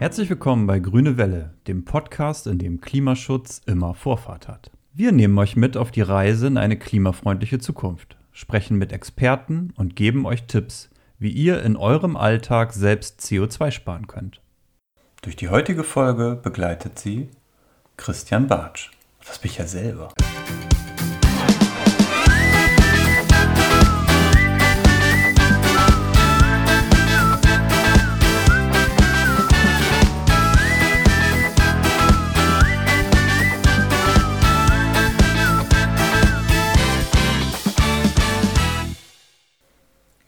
Herzlich willkommen bei Grüne Welle, dem Podcast, in dem Klimaschutz immer Vorfahrt hat. Wir nehmen euch mit auf die Reise in eine klimafreundliche Zukunft, sprechen mit Experten und geben euch Tipps, wie ihr in eurem Alltag selbst CO2 sparen könnt. Durch die heutige Folge begleitet sie Christian Bartsch. Das bin ich ja selber.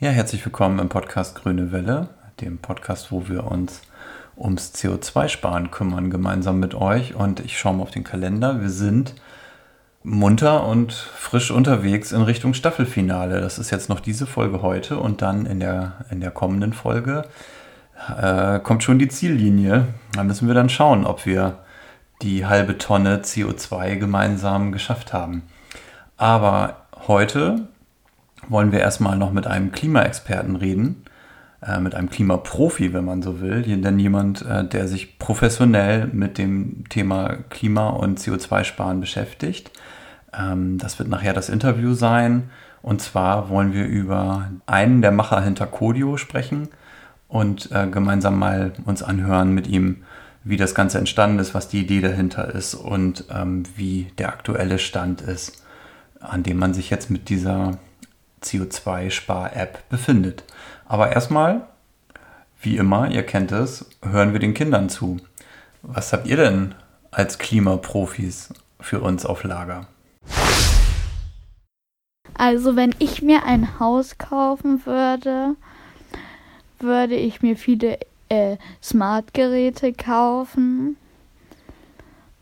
Ja, herzlich willkommen im Podcast Grüne Welle, dem Podcast, wo wir uns ums CO2-Sparen kümmern, gemeinsam mit euch. Und ich schaue mal auf den Kalender. Wir sind munter und frisch unterwegs in Richtung Staffelfinale. Das ist jetzt noch diese Folge heute und dann in der, in der kommenden Folge äh, kommt schon die Ziellinie. Da müssen wir dann schauen, ob wir die halbe Tonne CO2 gemeinsam geschafft haben. Aber heute wollen wir erstmal noch mit einem Klimaexperten reden, äh, mit einem Klimaprofi, wenn man so will, denn jemand, äh, der sich professionell mit dem Thema Klima und CO2-Sparen beschäftigt. Ähm, das wird nachher das Interview sein. Und zwar wollen wir über einen der Macher hinter Codio sprechen und äh, gemeinsam mal uns anhören mit ihm, wie das Ganze entstanden ist, was die Idee dahinter ist und ähm, wie der aktuelle Stand ist, an dem man sich jetzt mit dieser CO2-Spar-App befindet. Aber erstmal, wie immer, ihr kennt es, hören wir den Kindern zu. Was habt ihr denn als Klimaprofis für uns auf Lager? Also wenn ich mir ein Haus kaufen würde, würde ich mir viele äh, Smart-Geräte kaufen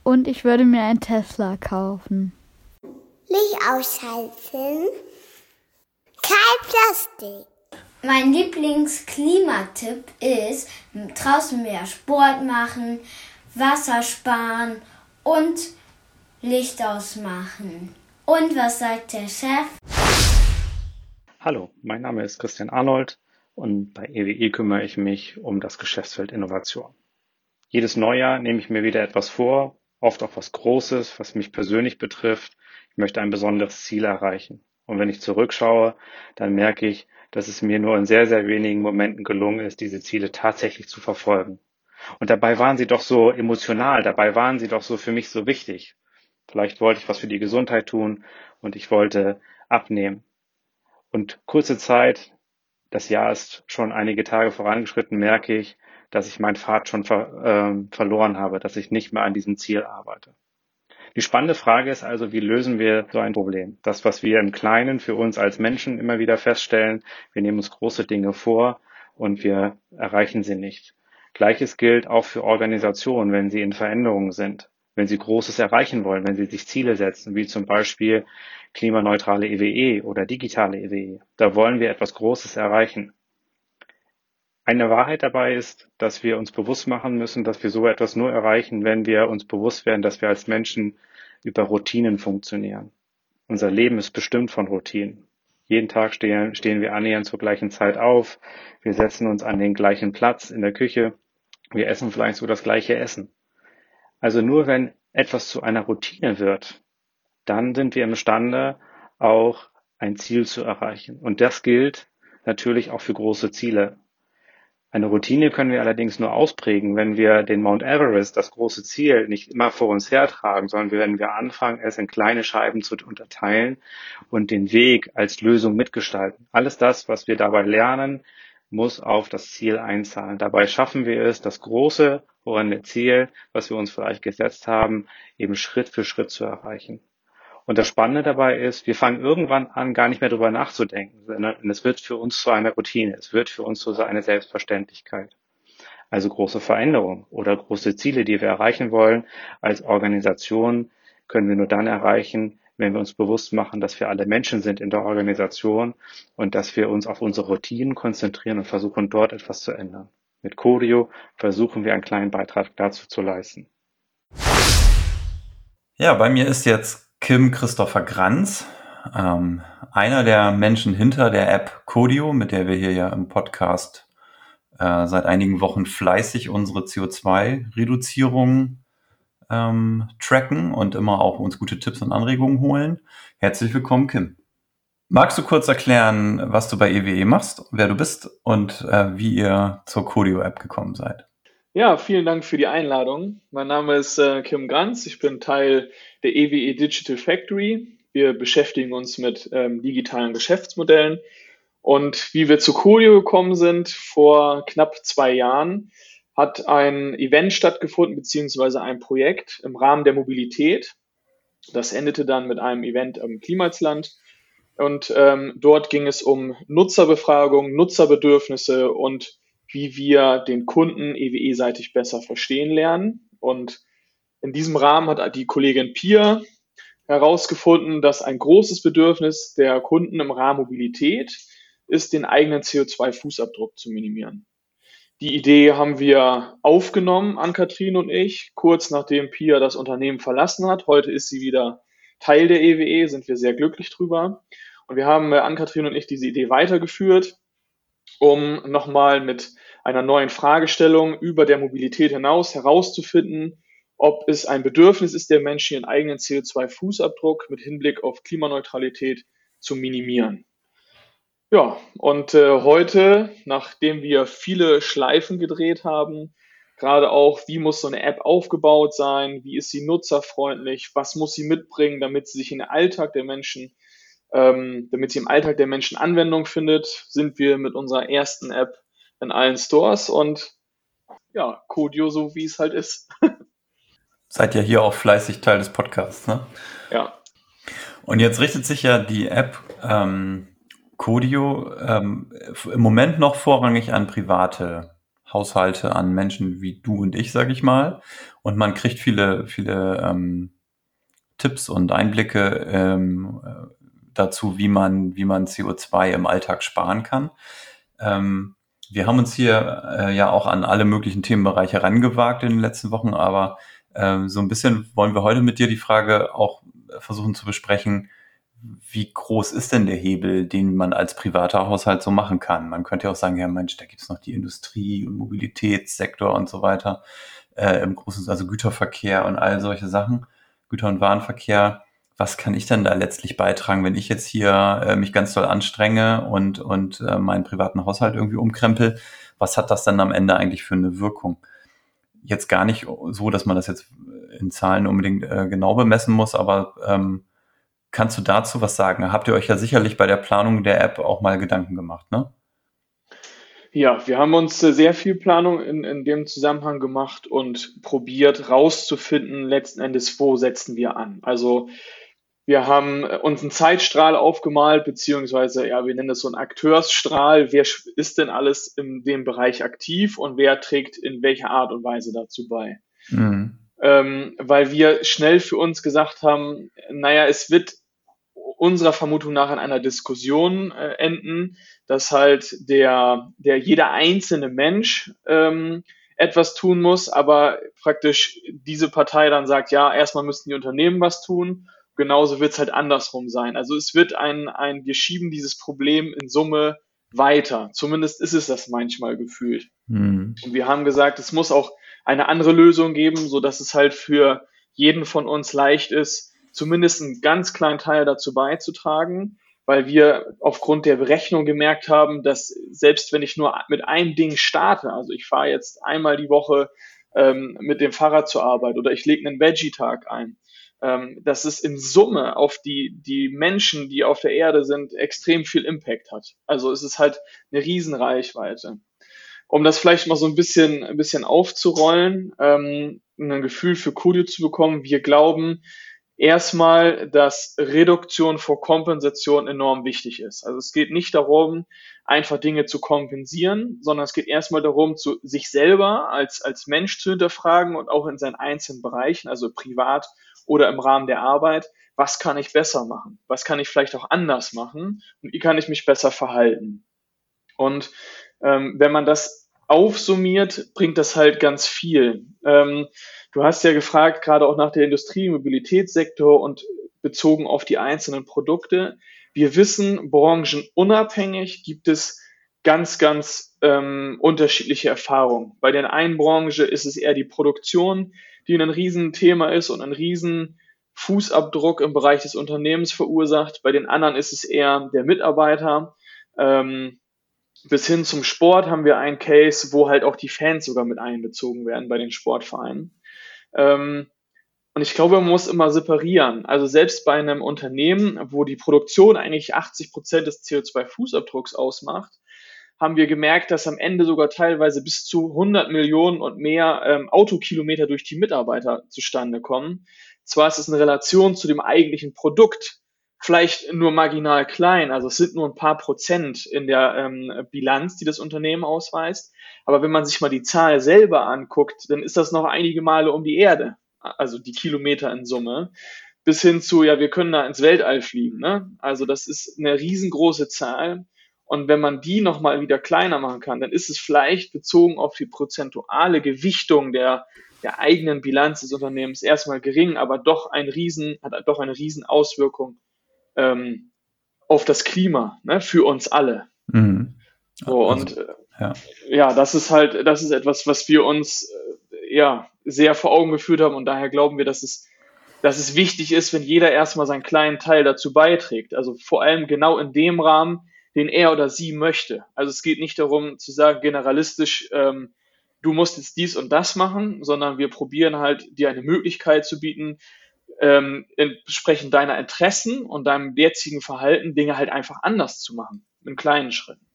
und ich würde mir ein Tesla kaufen. Licht ausschalten. Kein Plastik. Mein Lieblingsklimatipp ist draußen mehr Sport machen, Wasser sparen und Licht ausmachen. Und was sagt der Chef? Hallo, mein Name ist Christian Arnold und bei EWE kümmere ich mich um das Geschäftsfeld Innovation. Jedes Neujahr nehme ich mir wieder etwas vor, oft auch was Großes, was mich persönlich betrifft. Ich möchte ein besonderes Ziel erreichen. Und wenn ich zurückschaue, dann merke ich, dass es mir nur in sehr, sehr wenigen Momenten gelungen ist, diese Ziele tatsächlich zu verfolgen. Und dabei waren sie doch so emotional, dabei waren sie doch so für mich so wichtig. Vielleicht wollte ich was für die Gesundheit tun und ich wollte abnehmen. Und kurze Zeit, das Jahr ist schon einige Tage vorangeschritten, merke ich, dass ich meinen Pfad schon ver, äh, verloren habe, dass ich nicht mehr an diesem Ziel arbeite. Die spannende Frage ist also, wie lösen wir so ein Problem? Das, was wir im Kleinen für uns als Menschen immer wieder feststellen, wir nehmen uns große Dinge vor und wir erreichen sie nicht. Gleiches gilt auch für Organisationen, wenn sie in Veränderungen sind, wenn sie Großes erreichen wollen, wenn sie sich Ziele setzen, wie zum Beispiel klimaneutrale EWE e oder digitale EWE. E. Da wollen wir etwas Großes erreichen. Eine Wahrheit dabei ist, dass wir uns bewusst machen müssen, dass wir so etwas nur erreichen, wenn wir uns bewusst werden, dass wir als Menschen über Routinen funktionieren. Unser Leben ist bestimmt von Routinen. Jeden Tag stehen, stehen wir annähernd zur gleichen Zeit auf. Wir setzen uns an den gleichen Platz in der Küche. Wir essen vielleicht so das gleiche Essen. Also nur wenn etwas zu einer Routine wird, dann sind wir imstande, auch ein Ziel zu erreichen. Und das gilt natürlich auch für große Ziele. Eine Routine können wir allerdings nur ausprägen, wenn wir den Mount Everest, das große Ziel, nicht immer vor uns hertragen, sondern wenn wir anfangen, es in kleine Scheiben zu unterteilen und den Weg als Lösung mitgestalten. Alles das, was wir dabei lernen, muss auf das Ziel einzahlen. Dabei schaffen wir es, das große horrende Ziel, was wir uns vielleicht gesetzt haben, eben Schritt für Schritt zu erreichen. Und das Spannende dabei ist, wir fangen irgendwann an, gar nicht mehr darüber nachzudenken, sondern es wird für uns zu einer Routine, es wird für uns zu so eine Selbstverständlichkeit. Also große Veränderungen oder große Ziele, die wir erreichen wollen als Organisation, können wir nur dann erreichen, wenn wir uns bewusst machen, dass wir alle Menschen sind in der Organisation und dass wir uns auf unsere Routinen konzentrieren und versuchen, dort etwas zu ändern. Mit Codio versuchen wir einen kleinen Beitrag dazu zu leisten. Ja, bei mir ist jetzt Kim Christopher Granz, ähm, einer der Menschen hinter der App Codio, mit der wir hier ja im Podcast äh, seit einigen Wochen fleißig unsere CO2-Reduzierung ähm, tracken und immer auch uns gute Tipps und Anregungen holen. Herzlich willkommen, Kim. Magst du kurz erklären, was du bei EWE e machst, wer du bist und äh, wie ihr zur Codio-App gekommen seid? Ja, vielen Dank für die Einladung. Mein Name ist äh, Kim Granz. Ich bin Teil der EWE e Digital Factory. Wir beschäftigen uns mit ähm, digitalen Geschäftsmodellen. Und wie wir zu Codio gekommen sind vor knapp zwei Jahren, hat ein Event stattgefunden, beziehungsweise ein Projekt im Rahmen der Mobilität. Das endete dann mit einem Event im Klimasland. Und ähm, dort ging es um Nutzerbefragung, Nutzerbedürfnisse und wie wir den Kunden EWE-seitig besser verstehen lernen. Und in diesem Rahmen hat die Kollegin Pia herausgefunden, dass ein großes Bedürfnis der Kunden im Rahmen Mobilität ist, den eigenen CO2-Fußabdruck zu minimieren. Die Idee haben wir aufgenommen an Katrin und ich, kurz nachdem Pia das Unternehmen verlassen hat. Heute ist sie wieder Teil der EWE, sind wir sehr glücklich drüber. Und wir haben äh, Ann-Kathrin und ich diese Idee weitergeführt, um nochmal mit einer neuen Fragestellung über der Mobilität hinaus herauszufinden, ob es ein Bedürfnis ist der Menschen, ihren eigenen CO2-Fußabdruck mit Hinblick auf Klimaneutralität zu minimieren. Ja, und äh, heute, nachdem wir viele Schleifen gedreht haben, gerade auch, wie muss so eine App aufgebaut sein, wie ist sie nutzerfreundlich, was muss sie mitbringen, damit sie sich in den Alltag der Menschen ähm, damit sie im Alltag der Menschen Anwendung findet, sind wir mit unserer ersten App in allen Stores und ja, Codio so wie es halt ist. Seid ja hier auch fleißig Teil des Podcasts, ne? Ja. Und jetzt richtet sich ja die App ähm, Codio ähm, im Moment noch vorrangig an private Haushalte, an Menschen wie du und ich, sag ich mal. Und man kriegt viele, viele ähm, Tipps und Einblicke ähm, dazu, wie man, wie man CO2 im Alltag sparen kann. Ähm, wir haben uns hier äh, ja auch an alle möglichen Themenbereiche herangewagt in den letzten Wochen, aber äh, so ein bisschen wollen wir heute mit dir die Frage auch versuchen zu besprechen, wie groß ist denn der Hebel, den man als privater Haushalt so machen kann? Man könnte ja auch sagen, ja Mensch, da gibt's noch die Industrie- und Mobilitätssektor und so weiter, äh, im großen, also Güterverkehr und all solche Sachen, Güter- und Warenverkehr was kann ich denn da letztlich beitragen, wenn ich jetzt hier äh, mich ganz doll anstrenge und, und äh, meinen privaten Haushalt irgendwie umkrempel? Was hat das dann am Ende eigentlich für eine Wirkung? Jetzt gar nicht so, dass man das jetzt in Zahlen unbedingt äh, genau bemessen muss, aber ähm, kannst du dazu was sagen? Habt ihr euch ja sicherlich bei der Planung der App auch mal Gedanken gemacht, ne? Ja, wir haben uns äh, sehr viel Planung in, in dem Zusammenhang gemacht und probiert rauszufinden, letzten Endes, wo setzen wir an. Also wir haben äh, uns einen Zeitstrahl aufgemalt, beziehungsweise, ja, wir nennen das so einen Akteursstrahl. Wer ist denn alles in dem Bereich aktiv und wer trägt in welcher Art und Weise dazu bei? Mhm. Ähm, weil wir schnell für uns gesagt haben, naja, es wird unserer Vermutung nach in einer Diskussion äh, enden, dass halt der, der jeder einzelne Mensch ähm, etwas tun muss, aber praktisch diese Partei dann sagt, ja, erstmal müssten die Unternehmen was tun genauso wird es halt andersrum sein. Also es wird ein, ein, wir schieben dieses Problem in Summe weiter. Zumindest ist es das manchmal gefühlt. Mhm. Und wir haben gesagt, es muss auch eine andere Lösung geben, so dass es halt für jeden von uns leicht ist, zumindest einen ganz kleinen Teil dazu beizutragen, weil wir aufgrund der Berechnung gemerkt haben, dass selbst wenn ich nur mit einem Ding starte, also ich fahre jetzt einmal die Woche ähm, mit dem Fahrrad zur Arbeit oder ich lege einen Veggie-Tag ein, ähm, dass es in Summe auf die, die Menschen, die auf der Erde sind, extrem viel Impact hat. Also es ist halt eine Riesenreichweite. Um das vielleicht mal so ein bisschen, ein bisschen aufzurollen, ähm, ein Gefühl für Kudio zu bekommen, wir glauben, erstmal, dass Reduktion vor Kompensation enorm wichtig ist. Also es geht nicht darum, einfach Dinge zu kompensieren, sondern es geht erstmal darum, zu sich selber als, als Mensch zu hinterfragen und auch in seinen einzelnen Bereichen, also privat oder im Rahmen der Arbeit, was kann ich besser machen? Was kann ich vielleicht auch anders machen? Und wie kann ich mich besser verhalten? Und ähm, wenn man das aufsummiert, bringt das halt ganz viel. Ähm, du hast ja gefragt, gerade auch nach der Industrie, Mobilitätssektor und bezogen auf die einzelnen Produkte. Wir wissen, branchenunabhängig gibt es ganz, ganz ähm, unterschiedliche Erfahrungen. Bei der einen Branche ist es eher die Produktion, die ein Riesenthema ist und ein riesen Fußabdruck im Bereich des Unternehmens verursacht. Bei den anderen ist es eher der Mitarbeiter. Ähm, bis hin zum Sport haben wir einen Case, wo halt auch die Fans sogar mit einbezogen werden bei den Sportvereinen. Ähm, und ich glaube, man muss immer separieren. Also selbst bei einem Unternehmen, wo die Produktion eigentlich 80 Prozent des CO2-Fußabdrucks ausmacht, haben wir gemerkt, dass am Ende sogar teilweise bis zu 100 Millionen und mehr ähm, Autokilometer durch die Mitarbeiter zustande kommen. Zwar ist es in Relation zu dem eigentlichen Produkt vielleicht nur marginal klein, also es sind nur ein paar Prozent in der ähm, Bilanz, die das Unternehmen ausweist, aber wenn man sich mal die Zahl selber anguckt, dann ist das noch einige Male um die Erde, also die Kilometer in Summe, bis hin zu, ja, wir können da ins Weltall fliegen. Ne? Also das ist eine riesengroße Zahl und wenn man die nochmal wieder kleiner machen kann, dann ist es vielleicht bezogen auf die prozentuale Gewichtung der, der eigenen Bilanz des Unternehmens erstmal gering, aber doch ein Riesen, hat doch eine Riesenauswirkung ähm, auf das Klima, ne, für uns alle. Mhm. So, also, und äh, ja. ja, das ist halt, das ist etwas, was wir uns äh, ja sehr vor Augen geführt haben und daher glauben wir, dass es, dass es wichtig ist, wenn jeder erstmal seinen kleinen Teil dazu beiträgt. Also vor allem genau in dem Rahmen, den er oder sie möchte. Also es geht nicht darum zu sagen, generalistisch, ähm, du musst jetzt dies und das machen, sondern wir probieren halt, dir eine Möglichkeit zu bieten, ähm, entsprechend deiner Interessen und deinem jetzigen Verhalten Dinge halt einfach anders zu machen, in kleinen Schritten.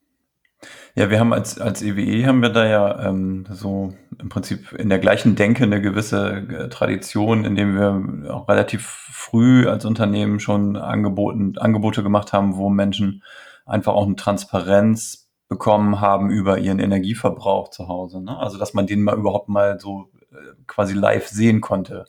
Ja, wir haben als, als EWE e haben wir da ja ähm, so im Prinzip in der gleichen Denke eine gewisse äh, Tradition, indem wir auch relativ früh als Unternehmen schon Angeboten, Angebote gemacht haben, wo Menschen einfach auch eine Transparenz bekommen haben über ihren Energieverbrauch zu Hause. Ne? Also dass man den mal überhaupt mal so äh, quasi live sehen konnte.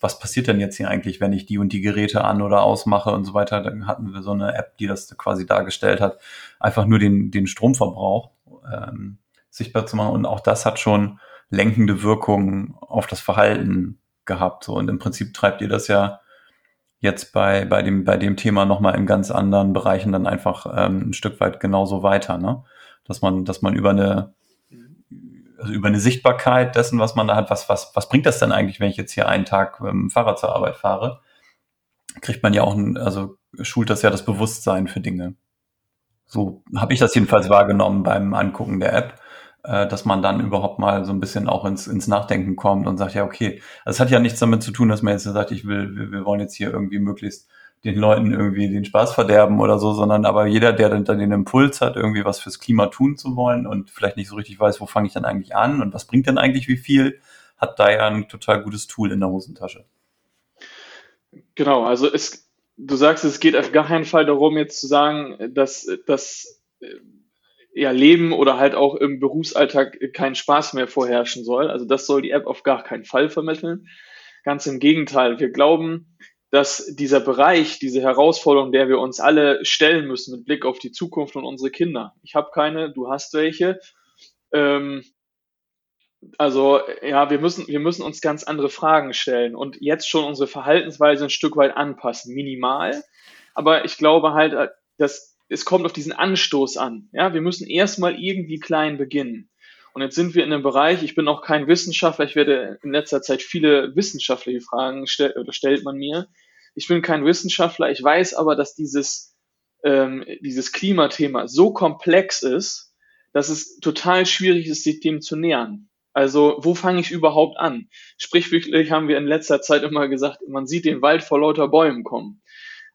Was passiert denn jetzt hier eigentlich, wenn ich die und die Geräte an oder ausmache und so weiter? Dann hatten wir so eine App, die das quasi dargestellt hat, einfach nur den, den Stromverbrauch ähm, sichtbar zu machen. Und auch das hat schon lenkende Wirkungen auf das Verhalten gehabt. So. Und im Prinzip treibt ihr das ja jetzt bei, bei, dem, bei dem Thema nochmal in ganz anderen Bereichen dann einfach ähm, ein Stück weit genauso weiter, ne? Dass man, dass man über eine, also über eine Sichtbarkeit dessen, was man da hat, was, was, was bringt das denn eigentlich, wenn ich jetzt hier einen Tag mit dem Fahrrad zur Arbeit fahre, kriegt man ja auch, ein, also schult das ja das Bewusstsein für Dinge. So habe ich das jedenfalls wahrgenommen beim Angucken der App äh, dass man dann überhaupt mal so ein bisschen auch ins, ins Nachdenken kommt und sagt, ja, okay, das hat ja nichts damit zu tun, dass man jetzt sagt, ich will, wir, wir wollen jetzt hier irgendwie möglichst den Leuten irgendwie den Spaß verderben oder so, sondern aber jeder, der dann den Impuls hat, irgendwie was fürs Klima tun zu wollen und vielleicht nicht so richtig weiß, wo fange ich dann eigentlich an und was bringt denn eigentlich wie viel, hat da ja ein total gutes Tool in der Hosentasche. Genau, also es, du sagst, es geht auf gar keinen Fall darum, jetzt zu sagen, dass, dass ja, Leben oder halt auch im Berufsalltag kein Spaß mehr vorherrschen soll. Also das soll die App auf gar keinen Fall vermitteln. Ganz im Gegenteil. Wir glauben, dass dieser Bereich, diese Herausforderung, der wir uns alle stellen müssen mit Blick auf die Zukunft und unsere Kinder. Ich habe keine, du hast welche. Ähm, also ja, wir müssen, wir müssen uns ganz andere Fragen stellen und jetzt schon unsere Verhaltensweise ein Stück weit anpassen, minimal. Aber ich glaube halt, dass es kommt auf diesen Anstoß an. Ja, wir müssen erstmal irgendwie klein beginnen. Und jetzt sind wir in einem Bereich, ich bin auch kein Wissenschaftler, ich werde in letzter Zeit viele wissenschaftliche Fragen stell, oder stellt man mir. Ich bin kein Wissenschaftler, ich weiß aber, dass dieses, ähm, dieses Klimathema so komplex ist, dass es total schwierig ist, sich dem zu nähern. Also, wo fange ich überhaupt an? Sprichwörtlich haben wir in letzter Zeit immer gesagt, man sieht den Wald vor lauter Bäumen kommen.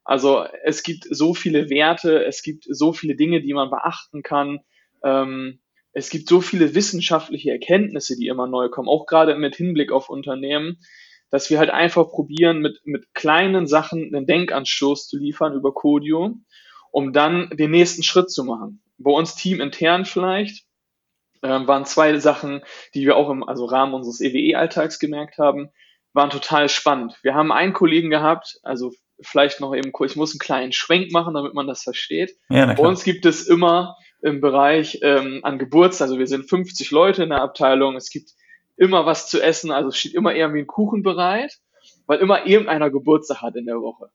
Also es gibt so viele Werte, es gibt so viele Dinge, die man beachten kann. Ähm, es gibt so viele wissenschaftliche Erkenntnisse, die immer neu kommen, auch gerade mit Hinblick auf Unternehmen, dass wir halt einfach probieren, mit, mit kleinen Sachen einen Denkanstoß zu liefern über Codio, um dann den nächsten Schritt zu machen. Bei uns teamintern vielleicht ähm, waren zwei Sachen, die wir auch im also Rahmen unseres EWE-Alltags gemerkt haben, waren total spannend. Wir haben einen Kollegen gehabt, also vielleicht noch eben kurz, ich muss einen kleinen Schwenk machen, damit man das versteht. Ja, Bei uns gibt es immer im Bereich ähm, an Geburtstag, also wir sind 50 Leute in der Abteilung, es gibt immer was zu essen, also es steht immer irgendwie ein Kuchen bereit, weil immer irgendeiner Geburtstag hat in der Woche.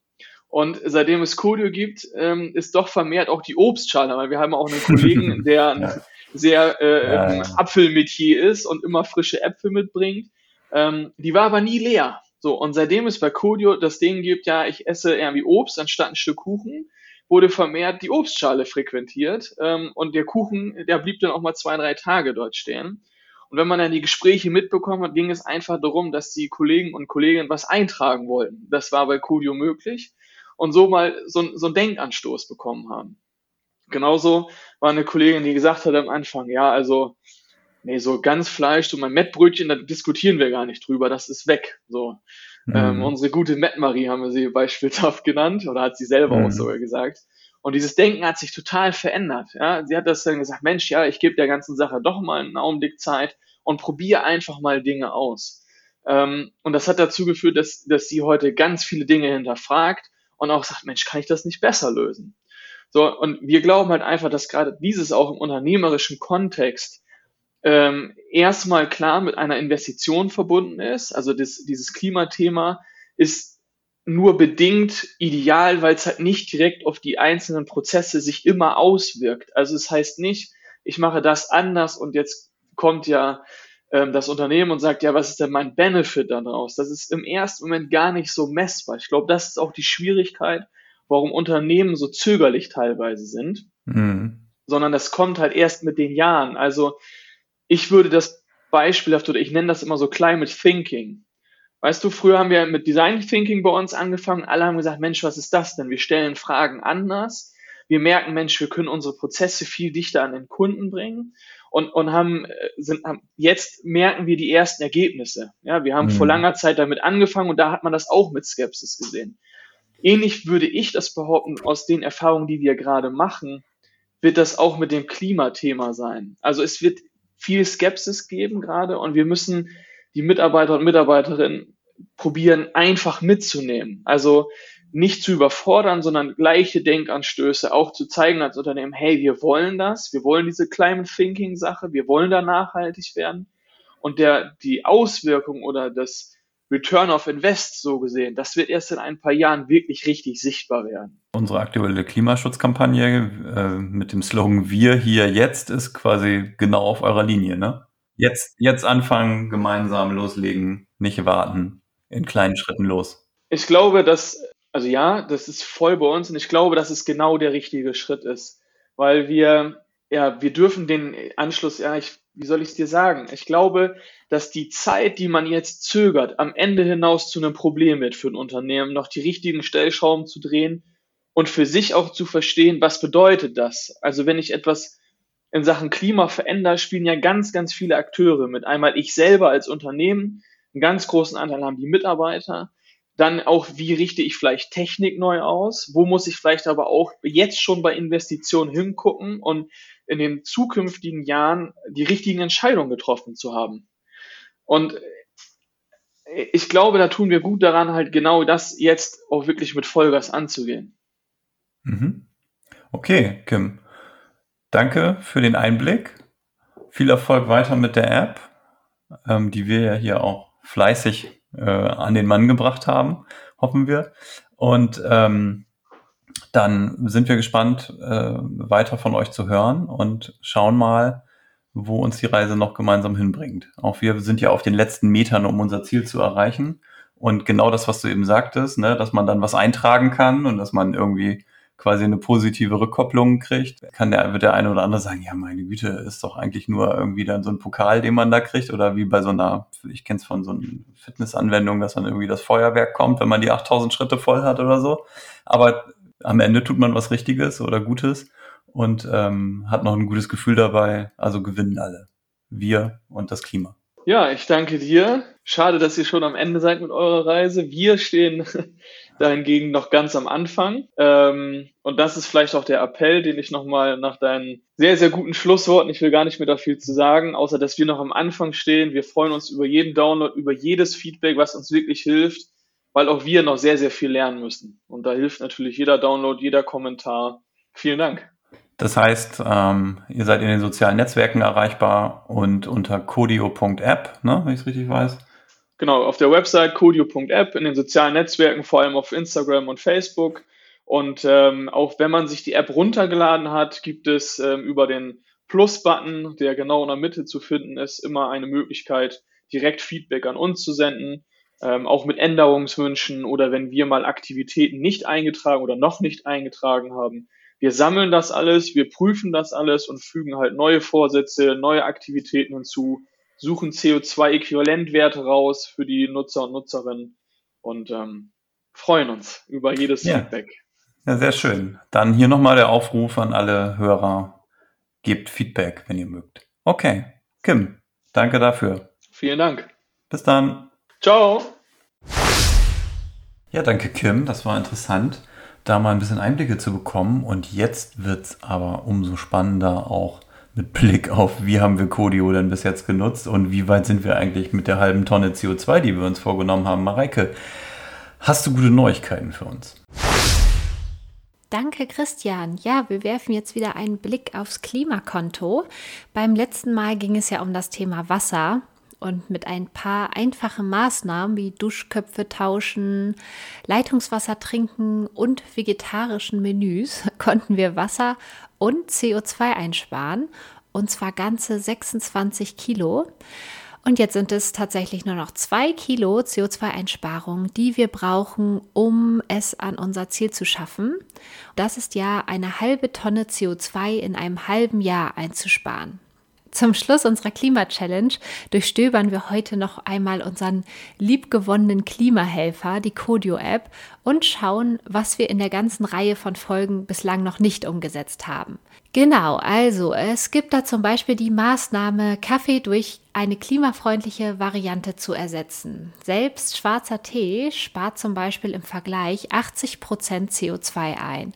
Und seitdem es Kodio gibt, ähm, ist doch vermehrt auch die Obstschale, weil wir haben auch einen Kollegen, der ein sehr äh, ja, ja. Apfelmetier ist und immer frische Äpfel mitbringt. Ähm, die war aber nie leer. So, und seitdem es bei Kodio das Ding gibt, ja, ich esse irgendwie Obst anstatt ein Stück Kuchen, wurde vermehrt die Obstschale frequentiert. Ähm, und der Kuchen, der blieb dann auch mal zwei, drei Tage dort stehen. Und wenn man dann die Gespräche mitbekommen hat, ging es einfach darum, dass die Kollegen und Kolleginnen was eintragen wollten. Das war bei Kodio möglich. Und so mal so, so einen Denkanstoß bekommen haben. Genauso war eine Kollegin, die gesagt hat am Anfang, ja, also nee, so ganz Fleisch, so mein Mettbrötchen, da diskutieren wir gar nicht drüber, das ist weg. So. Mhm. Ähm, unsere gute Mettmarie haben wir sie beispielhaft genannt, oder hat sie selber mhm. auch sogar gesagt. Und dieses Denken hat sich total verändert. Ja? Sie hat das dann gesagt, Mensch, ja, ich gebe der ganzen Sache doch mal einen Augenblick Zeit und probiere einfach mal Dinge aus. Ähm, und das hat dazu geführt, dass, dass sie heute ganz viele Dinge hinterfragt und auch sagt, Mensch, kann ich das nicht besser lösen? So, und wir glauben halt einfach, dass gerade dieses auch im unternehmerischen Kontext ähm, erstmal klar mit einer Investition verbunden ist. Also das, dieses Klimathema ist nur bedingt ideal, weil es halt nicht direkt auf die einzelnen Prozesse sich immer auswirkt. Also es heißt nicht, ich mache das anders und jetzt kommt ja ähm, das Unternehmen und sagt, ja, was ist denn mein Benefit daraus? Das ist im ersten Moment gar nicht so messbar. Ich glaube, das ist auch die Schwierigkeit, warum Unternehmen so zögerlich teilweise sind, mhm. sondern das kommt halt erst mit den Jahren. Also ich würde das beispielhaft oder ich nenne das immer so Climate Thinking. Weißt du, früher haben wir mit Design Thinking bei uns angefangen. Alle haben gesagt, Mensch, was ist das denn? Wir stellen Fragen anders. Wir merken, Mensch, wir können unsere Prozesse viel dichter an den Kunden bringen und, und haben, äh, sind, haben, jetzt merken wir die ersten Ergebnisse. Ja, wir haben mhm. vor langer Zeit damit angefangen und da hat man das auch mit Skepsis gesehen. Ähnlich würde ich das behaupten aus den Erfahrungen, die wir gerade machen, wird das auch mit dem Klimathema sein. Also es wird viel Skepsis geben gerade und wir müssen die Mitarbeiter und Mitarbeiterinnen probieren, einfach mitzunehmen. Also nicht zu überfordern, sondern gleiche Denkanstöße auch zu zeigen als Unternehmen, hey, wir wollen das, wir wollen diese Climate Thinking Sache, wir wollen da nachhaltig werden. Und der, die Auswirkung oder das, Return of Invest so gesehen, das wird erst in ein paar Jahren wirklich richtig sichtbar werden. Unsere aktuelle Klimaschutzkampagne äh, mit dem Slogan Wir hier jetzt ist quasi genau auf eurer Linie, ne? Jetzt, jetzt anfangen, gemeinsam loslegen, nicht warten, in kleinen Schritten los. Ich glaube, dass, also ja, das ist voll bei uns und ich glaube, dass es genau der richtige Schritt ist, weil wir, ja, wir dürfen den Anschluss, ja, ich wie soll ich es dir sagen? Ich glaube, dass die Zeit, die man jetzt zögert, am Ende hinaus zu einem Problem wird für ein Unternehmen, noch die richtigen Stellschrauben zu drehen und für sich auch zu verstehen, was bedeutet das? Also wenn ich etwas in Sachen Klima verändere, spielen ja ganz, ganz viele Akteure mit. Einmal ich selber als Unternehmen, einen ganz großen Anteil haben die Mitarbeiter, dann auch, wie richte ich vielleicht Technik neu aus? Wo muss ich vielleicht aber auch jetzt schon bei Investitionen hingucken und in den zukünftigen Jahren die richtigen Entscheidungen getroffen zu haben. Und ich glaube, da tun wir gut daran, halt genau das jetzt auch wirklich mit Vollgas anzugehen. Mhm. Okay, Kim. Danke für den Einblick. Viel Erfolg weiter mit der App, ähm, die wir ja hier auch fleißig äh, an den Mann gebracht haben, hoffen wir. Und ähm, dann sind wir gespannt, äh, weiter von euch zu hören und schauen mal, wo uns die Reise noch gemeinsam hinbringt. Auch wir sind ja auf den letzten Metern, um unser Ziel zu erreichen. Und genau das, was du eben sagtest, ne, dass man dann was eintragen kann und dass man irgendwie quasi eine positive Rückkopplung kriegt, kann der, wird der eine oder andere sagen, ja, meine Güte, ist doch eigentlich nur irgendwie dann so ein Pokal, den man da kriegt oder wie bei so einer, ich kenne es von so einer Fitnessanwendung, dass dann irgendwie das Feuerwerk kommt, wenn man die 8000 Schritte voll hat oder so. Aber am Ende tut man was Richtiges oder Gutes und ähm, hat noch ein gutes Gefühl dabei. Also gewinnen alle. Wir und das Klima. Ja, ich danke dir. Schade, dass ihr schon am Ende seid mit eurer Reise. Wir stehen dahingegen noch ganz am Anfang. Ähm, und das ist vielleicht auch der Appell, den ich nochmal nach deinen sehr, sehr guten Schlussworten, ich will gar nicht mehr da viel zu sagen, außer dass wir noch am Anfang stehen. Wir freuen uns über jeden Download, über jedes Feedback, was uns wirklich hilft weil auch wir noch sehr, sehr viel lernen müssen. Und da hilft natürlich jeder Download, jeder Kommentar. Vielen Dank. Das heißt, ähm, ihr seid in den sozialen Netzwerken erreichbar und unter codio.app, ne, wenn ich es richtig weiß. genau, auf der Website codio.app, in den sozialen Netzwerken, vor allem auf Instagram und Facebook. Und ähm, auch wenn man sich die App runtergeladen hat, gibt es ähm, über den Plus-Button, der genau in der Mitte zu finden ist, immer eine Möglichkeit, direkt Feedback an uns zu senden, ähm, auch mit Änderungswünschen oder wenn wir mal Aktivitäten nicht eingetragen oder noch nicht eingetragen haben. Wir sammeln das alles, wir prüfen das alles und fügen halt neue Vorsätze, neue Aktivitäten hinzu, suchen CO2-Äquivalentwerte raus für die Nutzer und Nutzerinnen und ähm, freuen uns über jedes ja. Feedback. Ja, sehr schön. Dann hier nochmal der Aufruf an alle Hörer. Gebt Feedback, wenn ihr mögt. Okay. Kim, danke dafür. Vielen Dank. Bis dann. Ciao. Ja, danke Kim. Das war interessant, da mal ein bisschen Einblicke zu bekommen. Und jetzt wird es aber umso spannender auch mit Blick auf, wie haben wir Codio denn bis jetzt genutzt und wie weit sind wir eigentlich mit der halben Tonne CO2, die wir uns vorgenommen haben. Mareike, hast du gute Neuigkeiten für uns? Danke, Christian. Ja, wir werfen jetzt wieder einen Blick aufs Klimakonto. Beim letzten Mal ging es ja um das Thema Wasser und mit ein paar einfachen Maßnahmen wie Duschköpfe tauschen, Leitungswasser trinken und vegetarischen Menüs konnten wir Wasser und CO2 einsparen und zwar ganze 26 Kilo. Und jetzt sind es tatsächlich nur noch zwei Kilo CO2-Einsparung, die wir brauchen, um es an unser Ziel zu schaffen. Das ist ja eine halbe Tonne CO2 in einem halben Jahr einzusparen. Zum Schluss unserer Klima-Challenge durchstöbern wir heute noch einmal unseren liebgewonnenen Klimahelfer, die Codio-App, und schauen, was wir in der ganzen Reihe von Folgen bislang noch nicht umgesetzt haben. Genau, also es gibt da zum Beispiel die Maßnahme, Kaffee durch eine klimafreundliche Variante zu ersetzen. Selbst schwarzer Tee spart zum Beispiel im Vergleich 80 Prozent CO2 ein.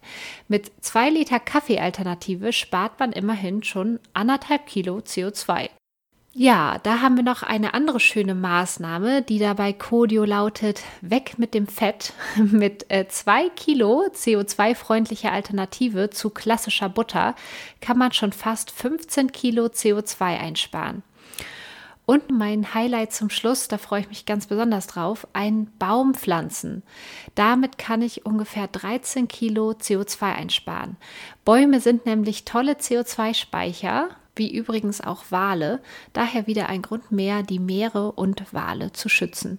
Mit zwei Liter Kaffeealternative spart man immerhin schon anderthalb Kilo CO2. Ja, da haben wir noch eine andere schöne Maßnahme, die dabei Codio lautet, weg mit dem Fett. Mit äh, zwei Kilo CO2-freundlicher Alternative zu klassischer Butter kann man schon fast 15 Kilo CO2 einsparen. Und mein Highlight zum Schluss, da freue ich mich ganz besonders drauf, ein Baum pflanzen. Damit kann ich ungefähr 13 Kilo CO2 einsparen. Bäume sind nämlich tolle CO2-Speicher wie übrigens auch Wale. Daher wieder ein Grund mehr, die Meere und Wale zu schützen.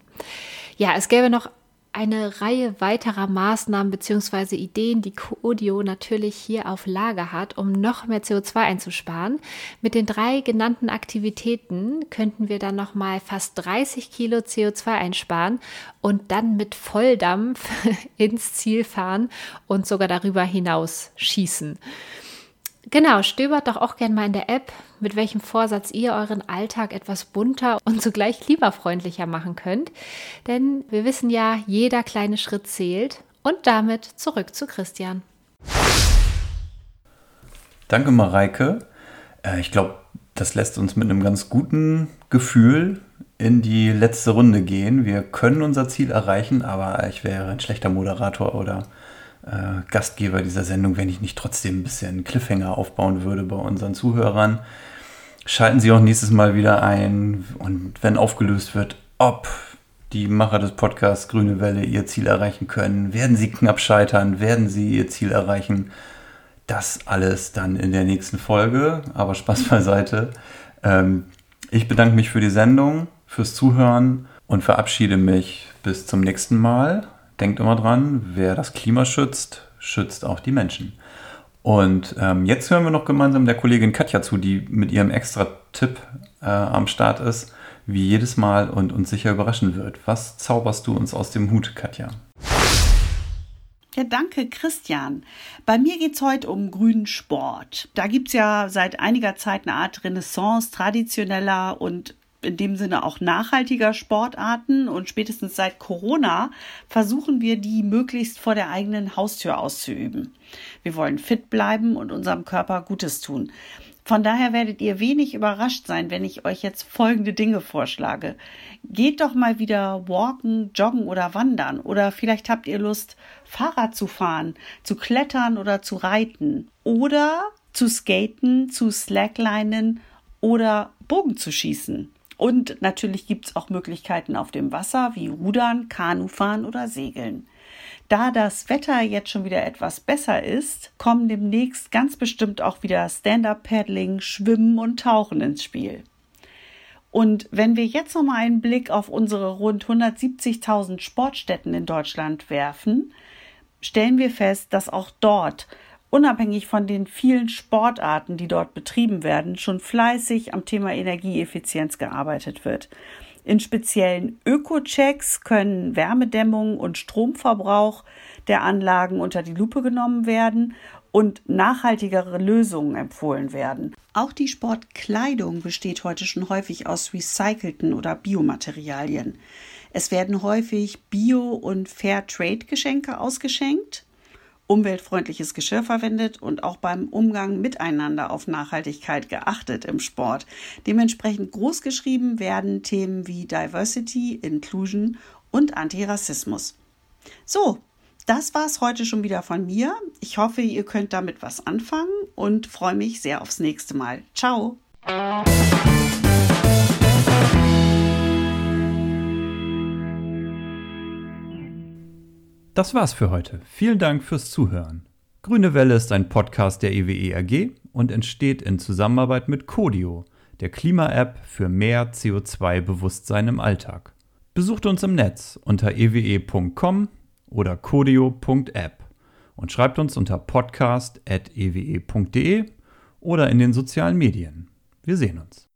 Ja, es gäbe noch eine Reihe weiterer Maßnahmen bzw. Ideen, die Codio natürlich hier auf Lager hat, um noch mehr CO2 einzusparen. Mit den drei genannten Aktivitäten könnten wir dann nochmal fast 30 Kilo CO2 einsparen und dann mit Volldampf ins Ziel fahren und sogar darüber hinaus schießen. Genau, stöbert doch auch gerne mal in der App, mit welchem Vorsatz ihr euren Alltag etwas bunter und zugleich klimafreundlicher machen könnt. Denn wir wissen ja, jeder kleine Schritt zählt. Und damit zurück zu Christian. Danke, Mareike. Äh, ich glaube, das lässt uns mit einem ganz guten Gefühl in die letzte Runde gehen. Wir können unser Ziel erreichen, aber ich wäre ein schlechter Moderator oder äh, Gastgeber dieser Sendung, wenn ich nicht trotzdem ein bisschen Cliffhanger aufbauen würde bei unseren Zuhörern. Schalten Sie auch nächstes Mal wieder ein und wenn aufgelöst wird, ob die Macher des Podcasts Grüne Welle ihr Ziel erreichen können, werden sie knapp scheitern, werden sie ihr Ziel erreichen. Das alles dann in der nächsten Folge, aber Spaß beiseite. Ähm, ich bedanke mich für die Sendung, fürs Zuhören und verabschiede mich bis zum nächsten Mal denkt immer dran, wer das Klima schützt, schützt auch die Menschen. Und ähm, jetzt hören wir noch gemeinsam der Kollegin Katja zu, die mit ihrem extra Tipp äh, am Start ist, wie jedes Mal und uns sicher überraschen wird. Was zauberst du uns aus dem Hut, Katja? Ja, danke, Christian. Bei mir geht es heute um grünen Sport. Da gibt es ja seit einiger Zeit eine Art Renaissance traditioneller und in dem Sinne auch nachhaltiger Sportarten und spätestens seit Corona versuchen wir die möglichst vor der eigenen Haustür auszuüben. Wir wollen fit bleiben und unserem Körper Gutes tun. Von daher werdet ihr wenig überrascht sein, wenn ich euch jetzt folgende Dinge vorschlage. Geht doch mal wieder walken, joggen oder wandern oder vielleicht habt ihr Lust, Fahrrad zu fahren, zu klettern oder zu reiten oder zu skaten, zu slacklinen oder Bogen zu schießen Und natürlich gibt es auch Möglichkeiten auf dem Wasser wie Rudern, Kanufahren oder Segeln. Da das Wetter jetzt schon wieder etwas besser ist, kommen demnächst ganz bestimmt auch wieder Stand-up-Paddling, Schwimmen und Tauchen ins Spiel. Und wenn wir jetzt noch mal einen Blick auf unsere rund 170.000 Sportstätten in Deutschland werfen, stellen wir fest, dass auch dort, unabhängig von den vielen Sportarten, die dort betrieben werden, schon fleißig am Thema Energieeffizienz gearbeitet wird. In speziellen Öko-Checks können Wärmedämmung und Stromverbrauch der Anlagen unter die Lupe genommen werden und nachhaltigere Lösungen empfohlen werden. Auch die Sportkleidung besteht heute schon häufig aus recycelten oder Biomaterialien. Es werden häufig Bio- und Fair-Trade-Geschenke ausgeschenkt, umweltfreundliches Geschirr verwendet und auch beim Umgang miteinander auf Nachhaltigkeit geachtet im Sport. Dementsprechend großgeschrieben werden Themen wie Diversity, Inclusion und Antirassismus. So, das war es heute schon wieder von mir. Ich hoffe, ihr könnt damit was anfangen und freue mich sehr aufs nächste Mal. Ciao! Das war's für heute. Vielen Dank fürs Zuhören. Grüne Welle ist ein Podcast der EWE e AG und entsteht in Zusammenarbeit mit Codio, der Klima-App für mehr CO2-Bewusstsein im Alltag. Besucht uns im Netz unter ewe.com oder codio.app und schreibt uns unter podcast.ewe.de oder in den sozialen Medien. Wir sehen uns.